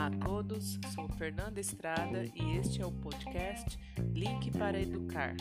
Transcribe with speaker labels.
Speaker 1: Olá a todos, sou Fernanda Estrada e este é o podcast Link para Educar.